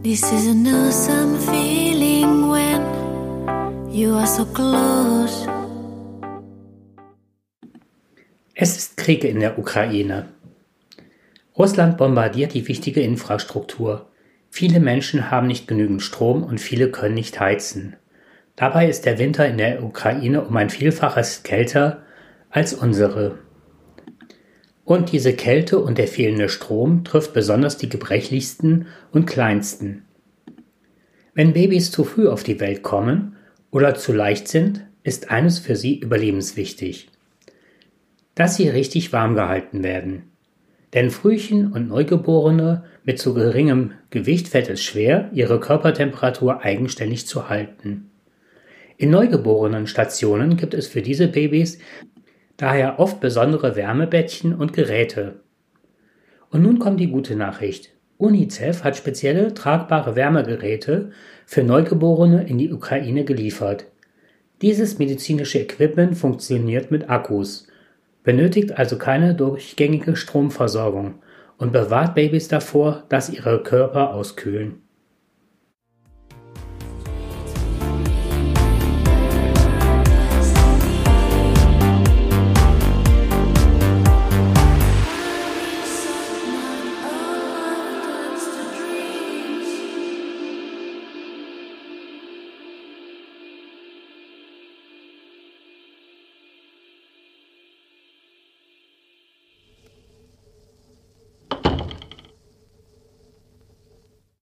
This is an awesome feeling when you are so close. Es ist Krieg in der Ukraine. Russland bombardiert die wichtige Infrastruktur. Viele Menschen haben nicht genügend Strom und viele können nicht heizen. Dabei ist der Winter in der Ukraine um ein Vielfaches kälter als unsere. Und diese Kälte und der fehlende Strom trifft besonders die gebrechlichsten und kleinsten. Wenn Babys zu früh auf die Welt kommen oder zu leicht sind, ist eines für sie überlebenswichtig. Dass sie richtig warm gehalten werden. Denn Frühchen und Neugeborene mit zu geringem Gewicht fällt es schwer, ihre Körpertemperatur eigenständig zu halten. In neugeborenen Stationen gibt es für diese Babys daher oft besondere Wärmebettchen und Geräte. Und nun kommt die gute Nachricht. UNICEF hat spezielle tragbare Wärmegeräte für Neugeborene in die Ukraine geliefert. Dieses medizinische Equipment funktioniert mit Akkus, benötigt also keine durchgängige Stromversorgung und bewahrt Babys davor, dass ihre Körper auskühlen.